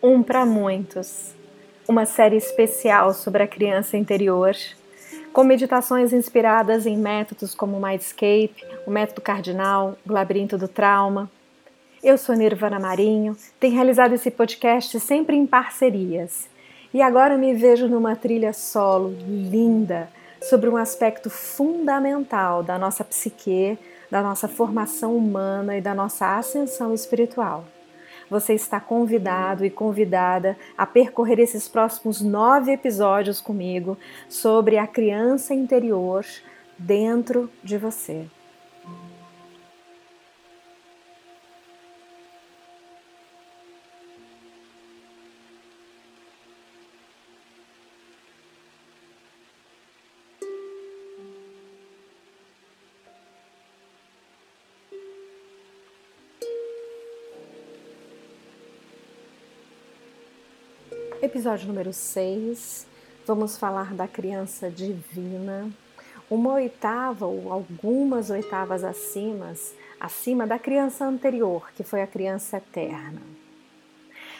Um para muitos, uma série especial sobre a criança interior, com meditações inspiradas em métodos como o Mindscape, o método cardinal, o labirinto do trauma. Eu sou Nirvana Marinho, tenho realizado esse podcast sempre em parcerias. E agora me vejo numa trilha solo linda sobre um aspecto fundamental da nossa psique, da nossa formação humana e da nossa ascensão espiritual você está convidado e convidada a percorrer esses próximos nove episódios comigo sobre a criança interior dentro de você. Episódio número 6, vamos falar da criança divina, uma oitava ou algumas oitavas acima, acima da criança anterior, que foi a criança eterna.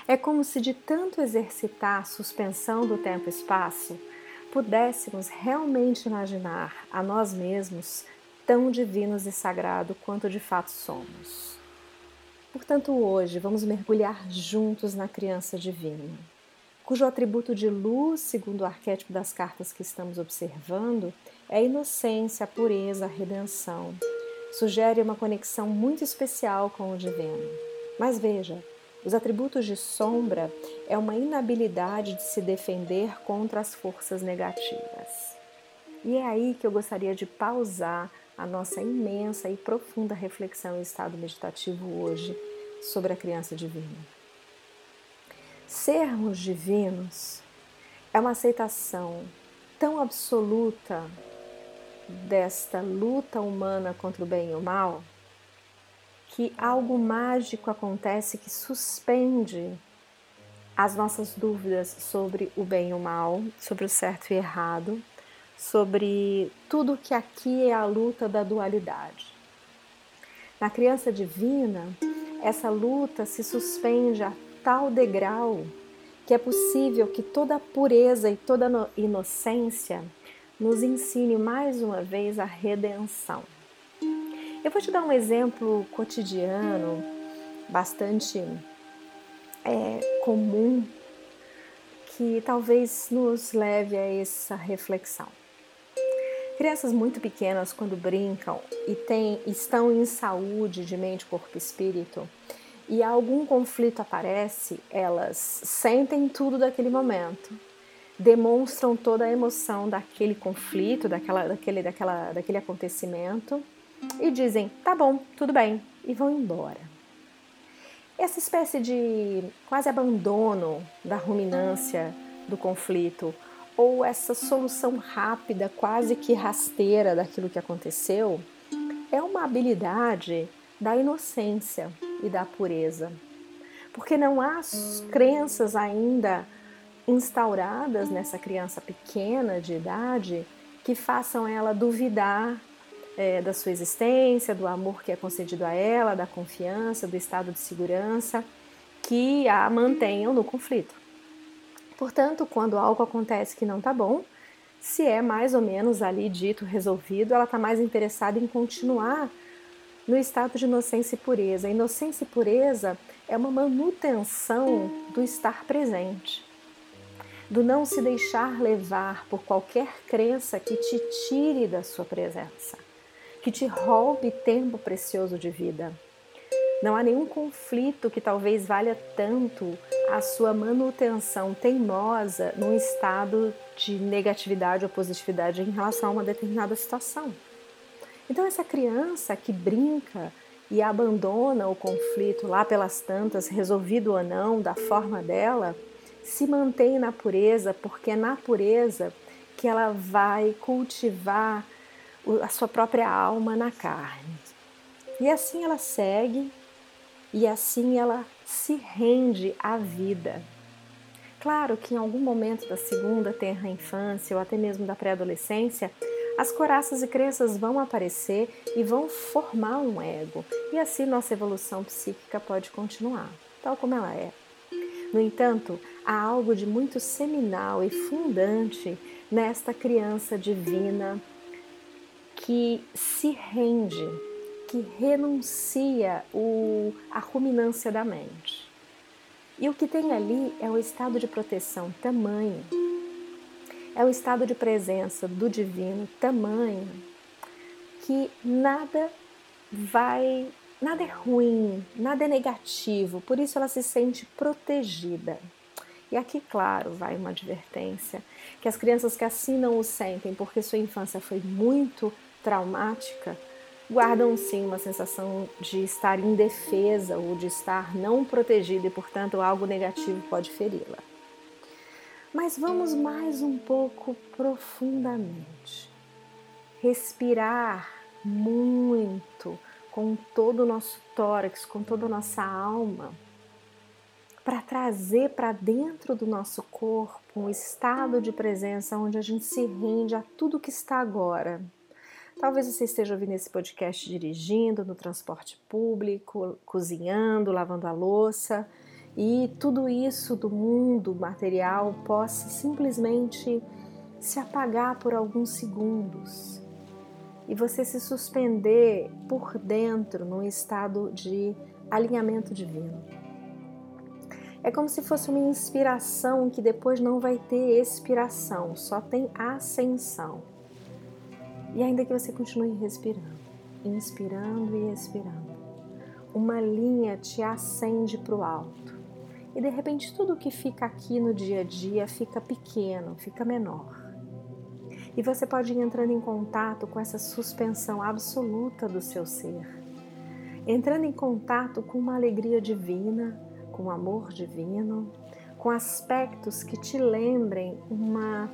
É como se de tanto exercitar a suspensão do tempo e espaço, pudéssemos realmente imaginar a nós mesmos tão divinos e sagrado quanto de fato somos. Portanto, hoje vamos mergulhar juntos na criança divina cujo atributo de luz, segundo o arquétipo das cartas que estamos observando, é a inocência, a pureza, a redenção. Sugere uma conexão muito especial com o divino. Mas veja, os atributos de sombra é uma inabilidade de se defender contra as forças negativas. E é aí que eu gostaria de pausar a nossa imensa e profunda reflexão em estado meditativo hoje sobre a criança divina. Sermos divinos é uma aceitação tão absoluta desta luta humana contra o bem e o mal que algo mágico acontece que suspende as nossas dúvidas sobre o bem e o mal, sobre o certo e errado, sobre tudo que aqui é a luta da dualidade. Na criança divina, essa luta se suspende a tal degrau que é possível que toda a pureza e toda inocência nos ensine mais uma vez a redenção. Eu vou te dar um exemplo cotidiano, bastante é, comum, que talvez nos leve a essa reflexão. Crianças muito pequenas, quando brincam e têm, estão em saúde de mente, corpo e espírito, e algum conflito aparece, elas sentem tudo daquele momento, demonstram toda a emoção daquele conflito, daquela, daquele, daquela, daquele acontecimento. E dizem: tá bom, tudo bem, e vão embora. Essa espécie de quase abandono da ruminância do conflito ou essa solução rápida, quase que rasteira daquilo que aconteceu, é uma habilidade da inocência e da pureza. Porque não há crenças ainda instauradas nessa criança pequena de idade que façam ela duvidar é, da sua existência, do amor que é concedido a ela, da confiança, do estado de segurança que a mantenham no conflito. Portanto, quando algo acontece que não está bom, se é mais ou menos ali dito, resolvido, ela está mais interessada em continuar no estado de inocência e pureza. inocência e pureza é uma manutenção do estar presente, do não se deixar levar por qualquer crença que te tire da sua presença, que te roube tempo precioso de vida. Não há nenhum conflito que talvez valha tanto a sua manutenção teimosa num estado de negatividade ou positividade em relação a uma determinada situação. Então, essa criança que brinca e abandona o conflito lá pelas tantas, resolvido ou não, da forma dela, se mantém na pureza, porque é na pureza que ela vai cultivar a sua própria alma na carne. E assim ela segue e assim ela se rende à vida. Claro que em algum momento da segunda terra infância ou até mesmo da pré-adolescência, as coraças e crenças vão aparecer e vão formar um ego, e assim nossa evolução psíquica pode continuar, tal como ela é. No entanto, há algo de muito seminal e fundante nesta criança divina que se rende, que renuncia o, a ruminância da mente. E o que tem ali é o estado de proteção tamanho, é o estado de presença do divino tamanho que nada vai, nada é ruim, nada é negativo, por isso ela se sente protegida. E aqui, claro, vai uma advertência que as crianças que assim não o sentem porque sua infância foi muito traumática, guardam sim uma sensação de estar indefesa ou de estar não protegida e, portanto, algo negativo pode feri-la. Mas vamos mais um pouco profundamente. Respirar muito com todo o nosso tórax, com toda a nossa alma, para trazer para dentro do nosso corpo um estado de presença onde a gente se rende a tudo que está agora, Talvez você esteja ouvindo esse podcast dirigindo, no transporte público, cozinhando, lavando a louça e tudo isso do mundo material possa simplesmente se apagar por alguns segundos e você se suspender por dentro num estado de alinhamento divino. É como se fosse uma inspiração que depois não vai ter expiração, só tem ascensão. E ainda que você continue respirando, inspirando e expirando, uma linha te acende para o alto. E de repente tudo que fica aqui no dia a dia fica pequeno, fica menor. E você pode ir entrando em contato com essa suspensão absoluta do seu ser, entrando em contato com uma alegria divina, com um amor divino, com aspectos que te lembrem uma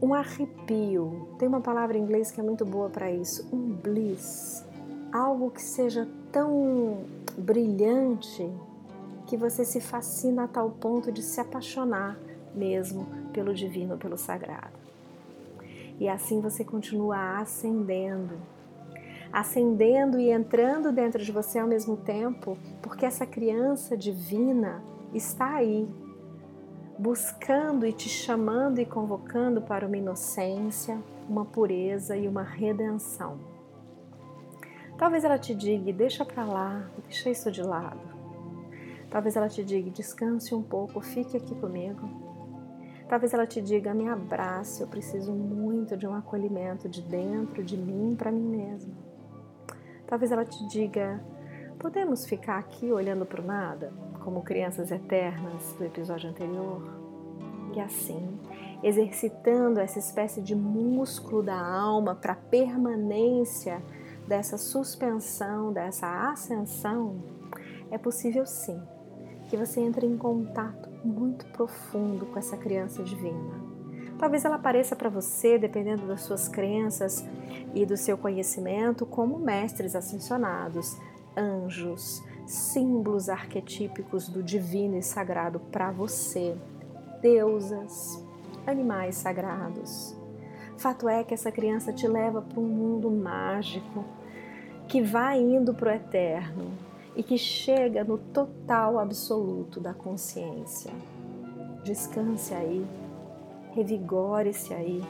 um arrepio. Tem uma palavra em inglês que é muito boa para isso, um bliss. Algo que seja tão brilhante que você se fascina a tal ponto de se apaixonar mesmo pelo divino, pelo sagrado. E assim você continua ascendendo, ascendendo e entrando dentro de você ao mesmo tempo, porque essa criança divina está aí, buscando e te chamando e convocando para uma inocência, uma pureza e uma redenção. Talvez ela te diga, deixa para lá, deixa isso de lado. Talvez ela te diga, descanse um pouco, fique aqui comigo. Talvez ela te diga, me abrace, eu preciso muito de um acolhimento de dentro de mim para mim mesma. Talvez ela te diga, podemos ficar aqui olhando para o nada? como crianças eternas do episódio anterior. E assim, exercitando essa espécie de músculo da alma para permanência dessa suspensão, dessa ascensão, é possível sim que você entre em contato muito profundo com essa criança divina. Talvez ela apareça para você, dependendo das suas crenças e do seu conhecimento, como mestres ascensionados, anjos, símbolos arquetípicos do divino e sagrado para você, deusas, animais sagrados. Fato é que essa criança te leva para um mundo mágico que vai indo para o eterno e que chega no total absoluto da consciência. Descanse aí, revigore-se aí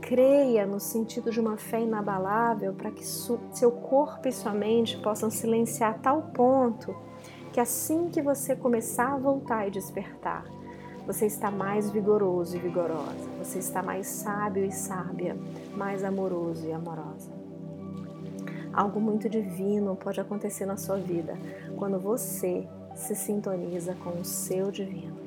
creia no sentido de uma fé inabalável para que seu corpo e sua mente possam silenciar a tal ponto que assim que você começar a voltar e despertar, você está mais vigoroso e vigorosa, você está mais sábio e sábia, mais amoroso e amorosa. Algo muito divino pode acontecer na sua vida quando você se sintoniza com o seu divino.